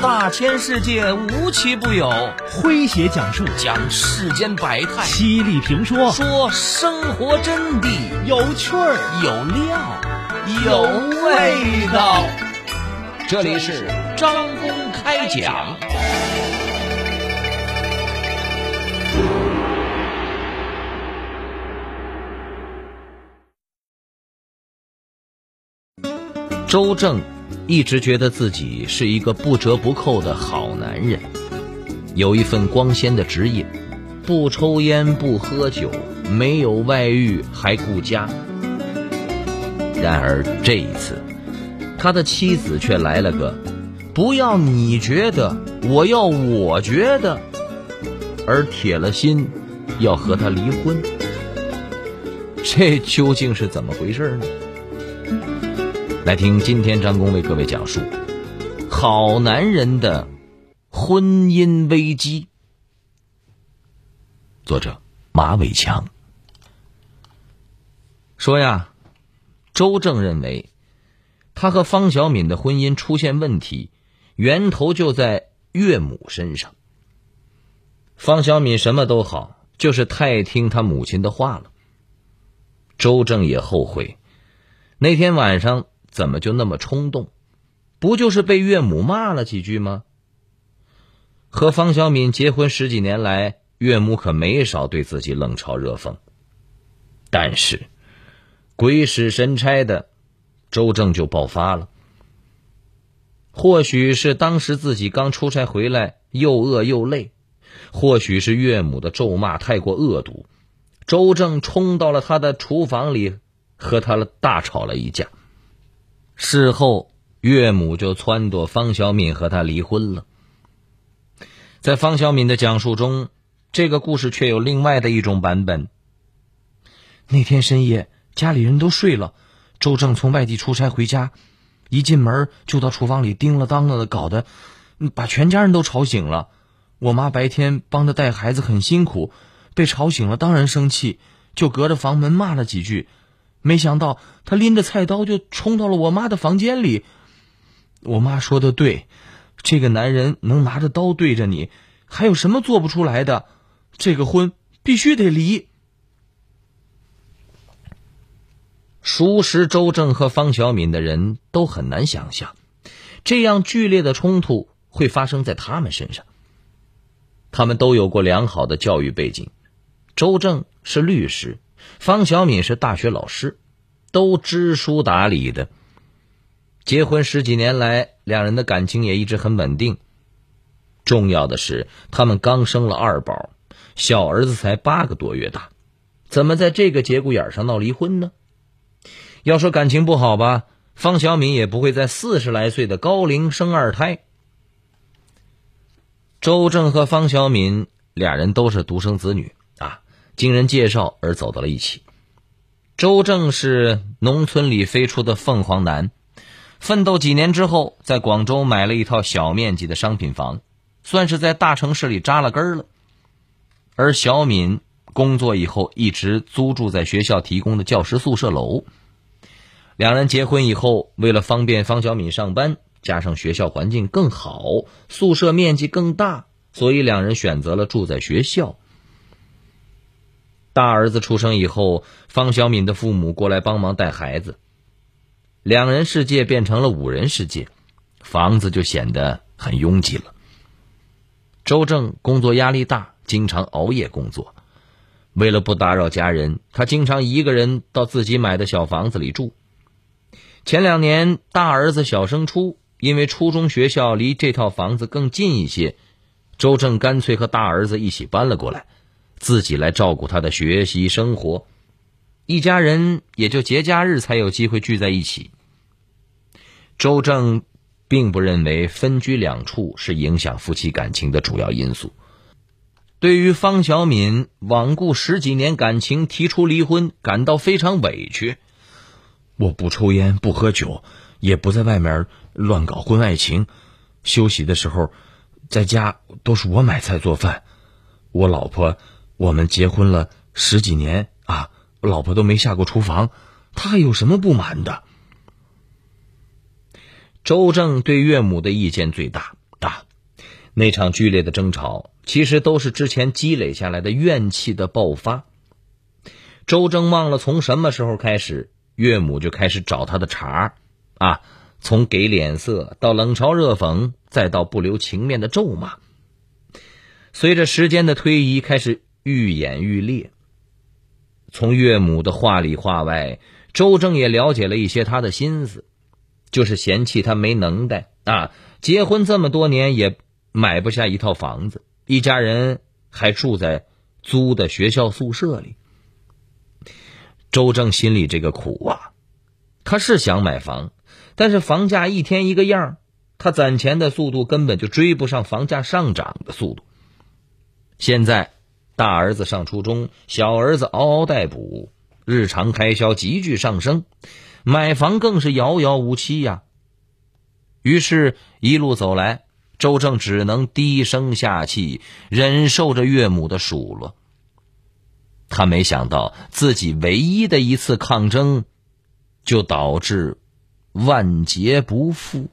大千世界无奇不有，诙谐讲述讲世间百态，犀利评说说生活真谛，有趣儿有料有味道。这里是张公开讲。周正一直觉得自己是一个不折不扣的好男人，有一份光鲜的职业，不抽烟不喝酒，没有外遇还顾家。然而这一次，他的妻子却来了个“不要你觉得，我要我觉得”，而铁了心要和他离婚。这究竟是怎么回事呢？来听今天张工为各位讲述好男人的婚姻危机。作者马伟强说呀，周正认为他和方小敏的婚姻出现问题，源头就在岳母身上。方小敏什么都好，就是太听他母亲的话了。周正也后悔那天晚上。怎么就那么冲动？不就是被岳母骂了几句吗？和方小敏结婚十几年来，岳母可没少对自己冷嘲热讽。但是，鬼使神差的，周正就爆发了。或许是当时自己刚出差回来，又饿又累；或许是岳母的咒骂太过恶毒，周正冲到了他的厨房里，和他大吵了一架。事后，岳母就撺掇方小敏和他离婚了。在方小敏的讲述中，这个故事却有另外的一种版本。那天深夜，家里人都睡了，周正从外地出差回家，一进门就到厨房里叮了当了的，搞得把全家人都吵醒了。我妈白天帮着带孩子很辛苦，被吵醒了当然生气，就隔着房门骂了几句。没想到他拎着菜刀就冲到了我妈的房间里。我妈说的对，这个男人能拿着刀对着你，还有什么做不出来的？这个婚必须得离。熟识周正和方小敏的人都很难想象，这样剧烈的冲突会发生在他们身上。他们都有过良好的教育背景，周正是律师。方小敏是大学老师，都知书达理的。结婚十几年来，两人的感情也一直很稳定。重要的是，他们刚生了二宝，小儿子才八个多月大，怎么在这个节骨眼上闹离婚呢？要说感情不好吧，方小敏也不会在四十来岁的高龄生二胎。周正和方小敏俩人都是独生子女。经人介绍而走到了一起。周正是农村里飞出的凤凰男，奋斗几年之后，在广州买了一套小面积的商品房，算是在大城市里扎了根了。而小敏工作以后，一直租住在学校提供的教师宿舍楼。两人结婚以后，为了方便方小敏上班，加上学校环境更好，宿舍面积更大，所以两人选择了住在学校。大儿子出生以后，方小敏的父母过来帮忙带孩子，两人世界变成了五人世界，房子就显得很拥挤了。周正工作压力大，经常熬夜工作，为了不打扰家人，他经常一个人到自己买的小房子里住。前两年大儿子小升初，因为初中学校离这套房子更近一些，周正干脆和大儿子一起搬了过来。自己来照顾他的学习生活，一家人也就节假日才有机会聚在一起。周正并不认为分居两处是影响夫妻感情的主要因素。对于方小敏罔顾十几年感情提出离婚，感到非常委屈。我不抽烟不喝酒，也不在外面乱搞婚外情，休息的时候在家都是我买菜做饭，我老婆。我们结婚了十几年啊，老婆都没下过厨房，他还有什么不满的？周正对岳母的意见最大啊，那场剧烈的争吵，其实都是之前积累下来的怨气的爆发。周正忘了从什么时候开始，岳母就开始找他的茬儿啊，从给脸色到冷嘲热讽，再到不留情面的咒骂。随着时间的推移，开始愈演愈烈。从岳母的话里话外，周正也了解了一些他的心思，就是嫌弃他没能耐啊，结婚这么多年也。买不下一套房子，一家人还住在租的学校宿舍里。周正心里这个苦啊，他是想买房，但是房价一天一个样他攒钱的速度根本就追不上房价上涨的速度。现在大儿子上初中，小儿子嗷嗷待哺，日常开销急剧上升，买房更是遥遥无期呀。于是，一路走来。周正只能低声下气，忍受着岳母的数落。他没想到自己唯一的一次抗争，就导致万劫不复。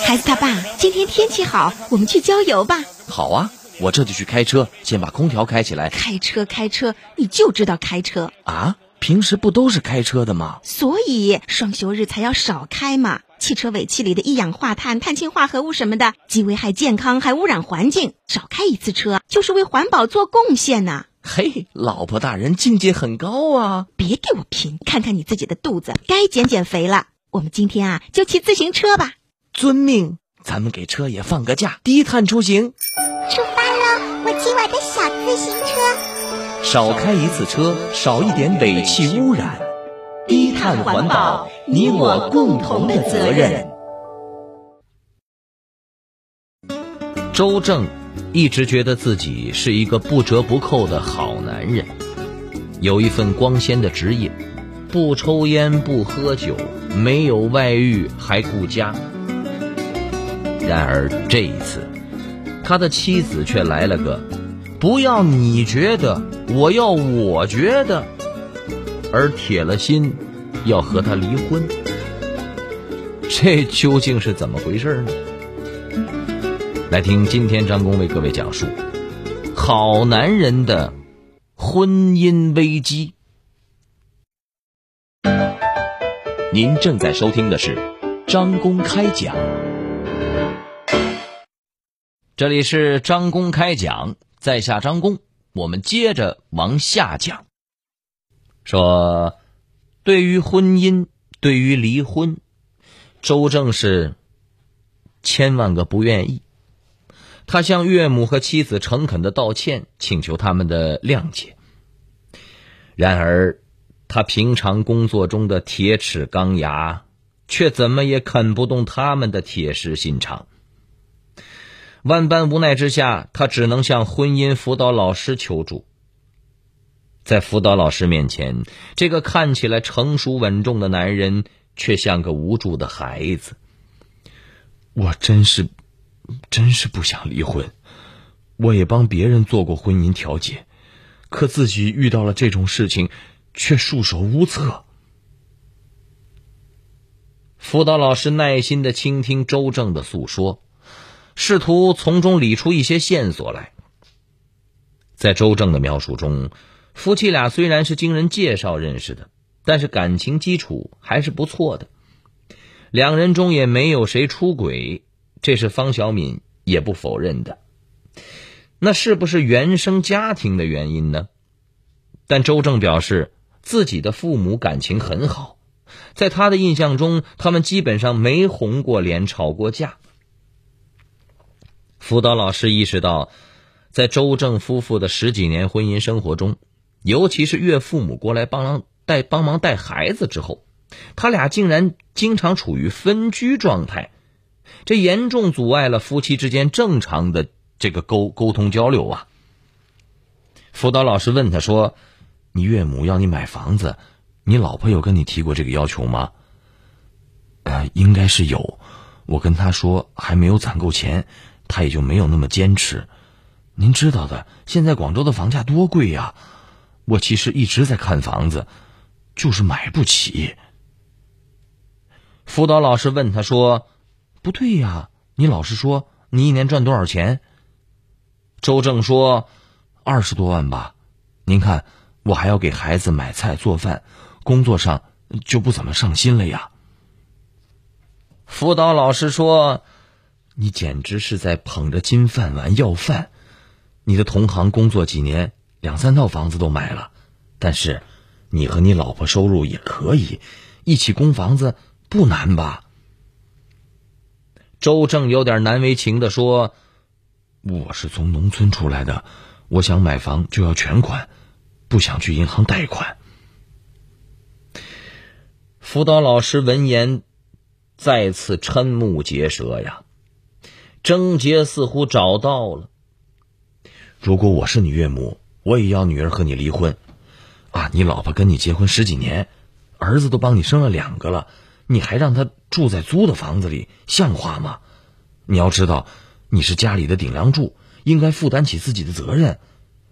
孩子他爸，今天天气好，我们去郊游吧。好啊，我这就去开车，先把空调开起来。开车，开车，你就知道开车啊？平时不都是开车的吗？所以双休日才要少开嘛。汽车尾气里的一氧化碳、碳氢化合物什么的，既危害健康，还污染环境。少开一次车，就是为环保做贡献呢。嘿，老婆大人境界很高啊！别给我贫，看看你自己的肚子，该减减肥了。我们今天啊，就骑自行车吧。遵命，咱们给车也放个假，低碳出行。出发喽，我骑我的小自行车。少开一次车，少一点尾气污染。低碳环保，你我共同的责任。周正一直觉得自己是一个不折不扣的好男人，有一份光鲜的职业，不抽烟不喝酒，没有外遇还顾家。然而这一次，他的妻子却来了个“不要你觉得，我要我觉得”。而铁了心要和他离婚，这究竟是怎么回事呢？来听今天张工为各位讲述好男人的婚姻危机。您正在收听的是张公开讲，这里是张公开讲，在下张公，我们接着往下讲。说，对于婚姻，对于离婚，周正是千万个不愿意。他向岳母和妻子诚恳的道歉，请求他们的谅解。然而，他平常工作中的铁齿钢牙，却怎么也啃不动他们的铁石心肠。万般无奈之下，他只能向婚姻辅导老师求助。在辅导老师面前，这个看起来成熟稳重的男人，却像个无助的孩子。我真是，真是不想离婚。我也帮别人做过婚姻调解，可自己遇到了这种事情，却束手无策。辅导老师耐心的倾听周正的诉说，试图从中理出一些线索来。在周正的描述中。夫妻俩虽然是经人介绍认识的，但是感情基础还是不错的。两人中也没有谁出轨，这是方小敏也不否认的。那是不是原生家庭的原因呢？但周正表示自己的父母感情很好，在他的印象中，他们基本上没红过脸、吵过架。辅导老师意识到，在周正夫妇的十几年婚姻生活中，尤其是岳父母过来帮忙带帮忙带孩子之后，他俩竟然经常处于分居状态，这严重阻碍了夫妻之间正常的这个沟沟通交流啊。辅导老师问他说：“你岳母要你买房子，你老婆有跟你提过这个要求吗？”呃，应该是有，我跟他说还没有攒够钱，他也就没有那么坚持。您知道的，现在广州的房价多贵呀。我其实一直在看房子，就是买不起。辅导老师问他说：“不对呀，你老实说，你一年赚多少钱？周正说：“二十多万吧。您看，我还要给孩子买菜做饭，工作上就不怎么上心了呀。”辅导老师说：“你简直是在捧着金饭碗要饭。你的同行工作几年，两三套房子都买了，但是你和你老婆收入也可以，一起供房子不难吧？”周正有点难为情的说。我是从农村出来的，我想买房就要全款，不想去银行贷款。辅导老师闻言，再次瞠目结舌呀，症结似乎找到了。如果我是你岳母，我也要女儿和你离婚。啊，你老婆跟你结婚十几年，儿子都帮你生了两个了，你还让他住在租的房子里，像话吗？你要知道。你是家里的顶梁柱，应该负担起自己的责任。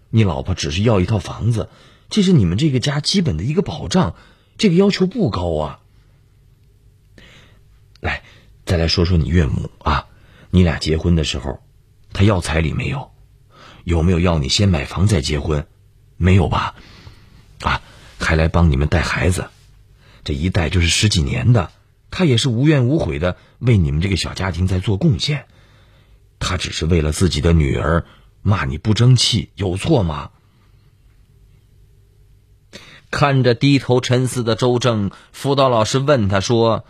你老婆只是要一套房子，这是你们这个家基本的一个保障，这个要求不高啊。来，再来说说你岳母啊，你俩结婚的时候，她要彩礼没有？有没有要你先买房再结婚？没有吧？啊，还来帮你们带孩子，这一带就是十几年的，她也是无怨无悔的为你们这个小家庭在做贡献。他只是为了自己的女儿，骂你不争气，有错吗？看着低头沉思的周正，辅导老师问他说：“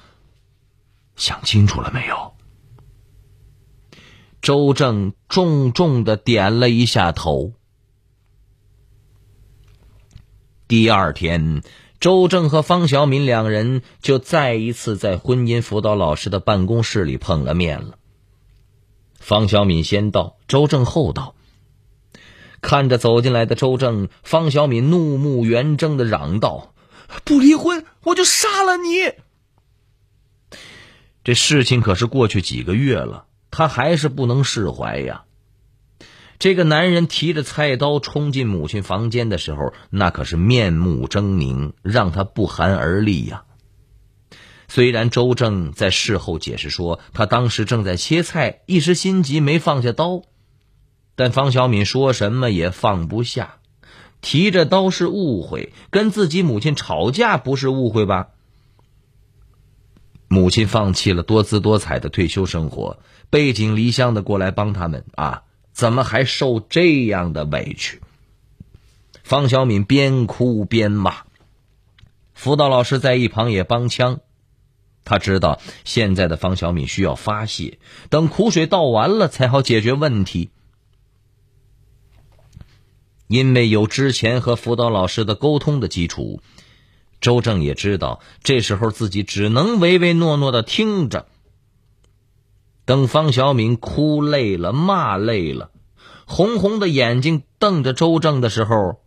想清楚了没有？”周正重重的点了一下头。第二天，周正和方小敏两人就再一次在婚姻辅导老师的办公室里碰了面了。方小敏先到，周正后到。看着走进来的周正，方小敏怒目圆睁的嚷道：“不离婚，我就杀了你！”这事情可是过去几个月了，他还是不能释怀呀。这个男人提着菜刀冲进母亲房间的时候，那可是面目狰狞，让他不寒而栗呀。虽然周正在事后解释说，他当时正在切菜，一时心急没放下刀，但方小敏说什么也放不下。提着刀是误会，跟自己母亲吵架不是误会吧？母亲放弃了多姿多彩的退休生活，背井离乡的过来帮他们啊，怎么还受这样的委屈？方小敏边哭边骂，辅导老师在一旁也帮腔。他知道现在的方小敏需要发泄，等苦水倒完了才好解决问题。因为有之前和辅导老师的沟通的基础，周正也知道这时候自己只能唯唯诺诺的听着。等方小敏哭累了、骂累了，红红的眼睛瞪着周正的时候，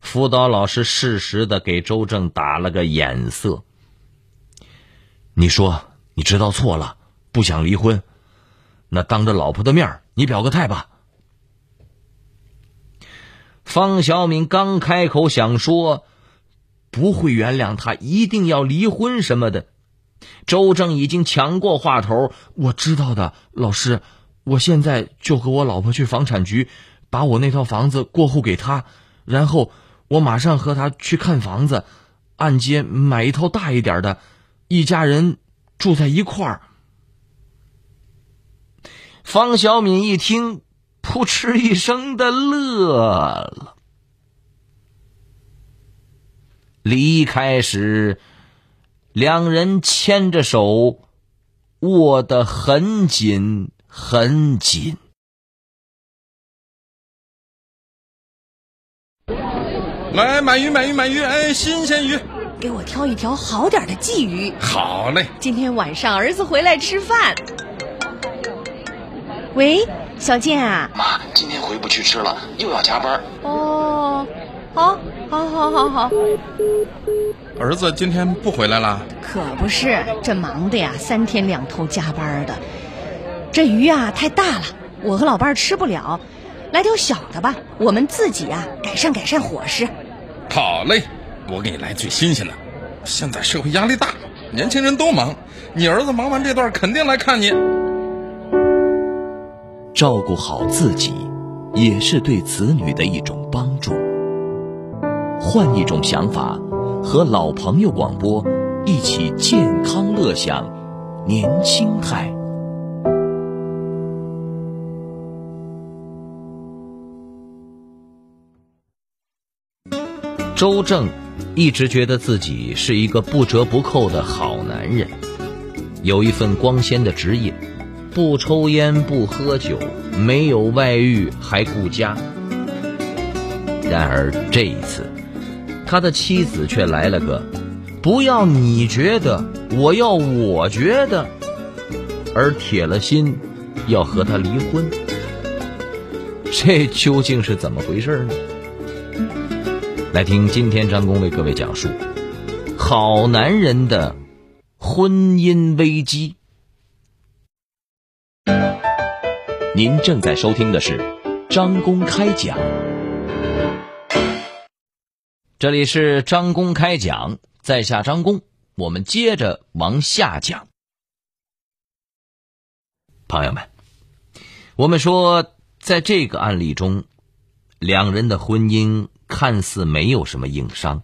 辅导老师适时的给周正打了个眼色。你说你知道错了，不想离婚，那当着老婆的面你表个态吧。方小敏刚开口想说不会原谅他，一定要离婚什么的，周正已经抢过话头。我知道的，老师，我现在就和我老婆去房产局，把我那套房子过户给他，然后我马上和他去看房子，按揭买一套大一点的。一家人住在一块儿。方小敏一听，扑哧一声的乐了。离开时，两人牵着手，握得很紧很紧。来买鱼，买鱼，买鱼！哎，新鲜鱼。给我挑一条好点的鲫鱼。好嘞。今天晚上儿子回来吃饭。喂，小健啊。妈，今天回不去吃了，又要加班。哦，好，好，好，好，好。儿子今天不回来了？可不是，这忙的呀，三天两头加班的。这鱼啊太大了，我和老伴儿吃不了，来条小的吧，我们自己啊改善改善伙食。好嘞。我给你来最新鲜的，现在社会压力大，年轻人都忙，你儿子忙完这段肯定来看你。照顾好自己，也是对子女的一种帮助。换一种想法，和老朋友广播一起健康乐享年轻态。周正一直觉得自己是一个不折不扣的好男人，有一份光鲜的职业，不抽烟不喝酒，没有外遇还顾家。然而这一次，他的妻子却来了个“不要你觉得，我要我觉得”，而铁了心要和他离婚。这究竟是怎么回事呢？来听今天张工为各位讲述好男人的婚姻危机。您正在收听的是张公开讲，这里是张公开讲，在下张工，我们接着往下讲。朋友们，我们说，在这个案例中，两人的婚姻。看似没有什么硬伤，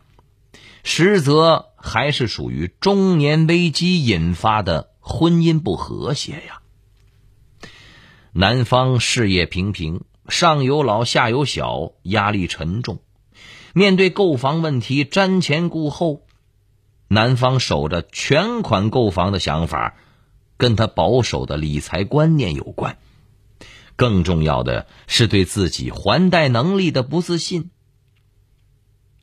实则还是属于中年危机引发的婚姻不和谐呀。男方事业平平，上有老下有小，压力沉重，面对购房问题瞻前顾后。男方守着全款购房的想法，跟他保守的理财观念有关。更重要的是对自己还贷能力的不自信。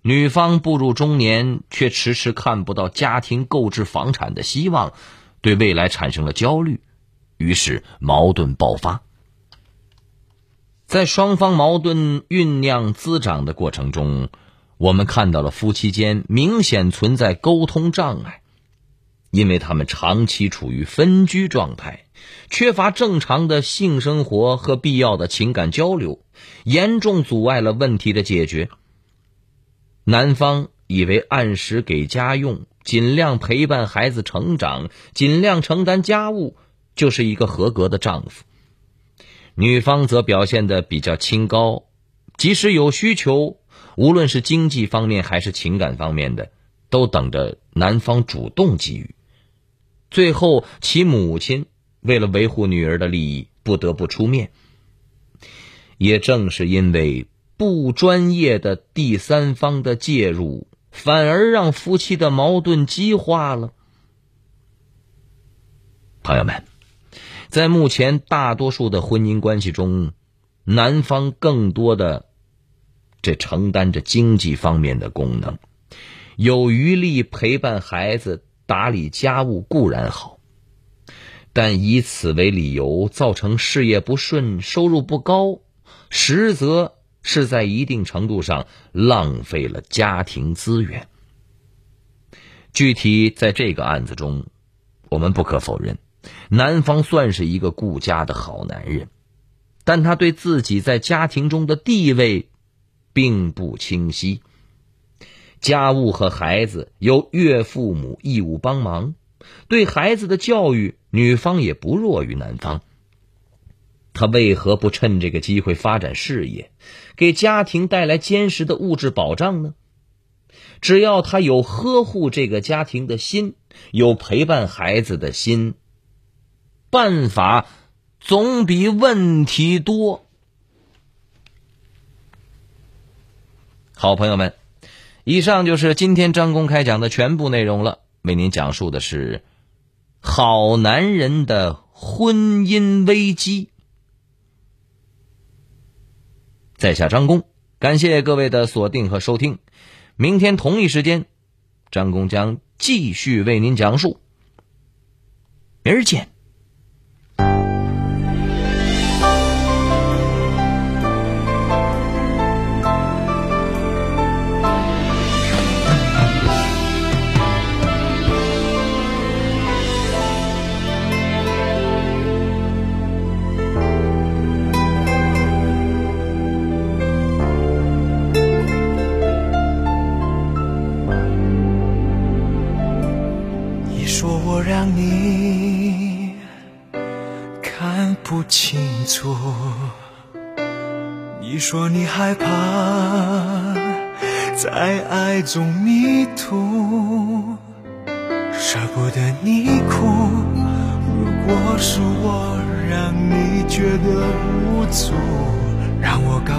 女方步入中年，却迟迟看不到家庭购置房产的希望，对未来产生了焦虑，于是矛盾爆发。在双方矛盾酝酿滋长的过程中，我们看到了夫妻间明显存在沟通障碍，因为他们长期处于分居状态，缺乏正常的性生活和必要的情感交流，严重阻碍了问题的解决。男方以为按时给家用、尽量陪伴孩子成长、尽量承担家务，就是一个合格的丈夫。女方则表现的比较清高，即使有需求，无论是经济方面还是情感方面的，都等着男方主动给予。最后，其母亲为了维护女儿的利益，不得不出面。也正是因为。不专业的第三方的介入，反而让夫妻的矛盾激化了。朋友们，在目前大多数的婚姻关系中，男方更多的这承担着经济方面的功能，有余力陪伴孩子、打理家务固然好，但以此为理由造成事业不顺、收入不高，实则。是在一定程度上浪费了家庭资源。具体在这个案子中，我们不可否认，男方算是一个顾家的好男人，但他对自己在家庭中的地位并不清晰。家务和孩子由岳父母义务帮忙，对孩子的教育，女方也不弱于男方。他为何不趁这个机会发展事业，给家庭带来坚实的物质保障呢？只要他有呵护这个家庭的心，有陪伴孩子的心，办法总比问题多。好朋友们，以上就是今天张公开讲的全部内容了。为您讲述的是好男人的婚姻危机。在下张工，感谢各位的锁定和收听。明天同一时间，张工将继续为您讲述。明儿见。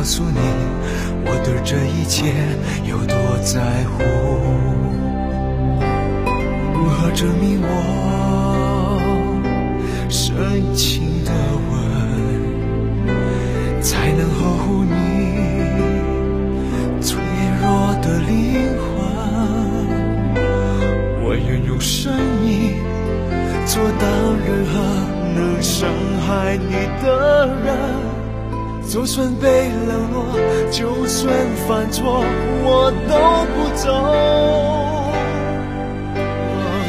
告诉你，我对这一切有多在乎。如何证明我深情的吻才能呵护你脆弱的灵魂？我愿用生命阻挡任何能伤害你的人。就算被冷落，就算犯错，我都不走。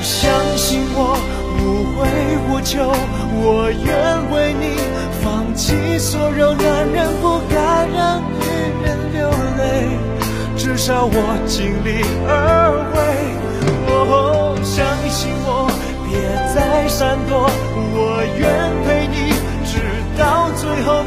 相信我，无悔无求，我愿为你放弃所有男人不该让女人流泪，至少我尽力而为。哦，相信我，别再闪躲，我愿陪你直。到最后，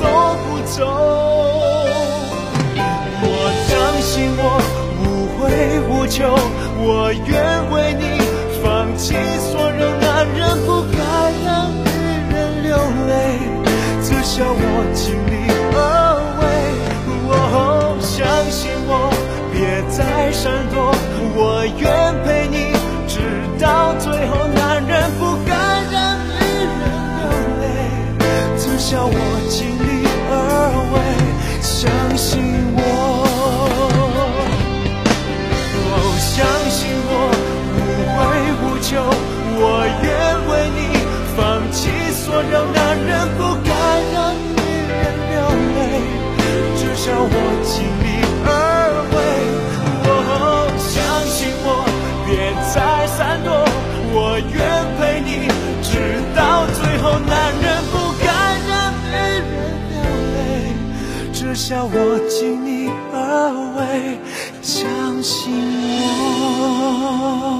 都不走。我相信我无悔无求，我愿为你放弃所有男人不该让女人流泪，至少我尽力而为。哦，相信我，别再闪躲，我愿陪你直到最后。男人不该让女人流泪，至少我求，我愿为你放弃所有男人不该让女人流泪，至少我尽力而为。哦，相信我，别再闪躲，我愿陪你直到最后。男人不该让女人流泪，至少我尽力而为。相信我。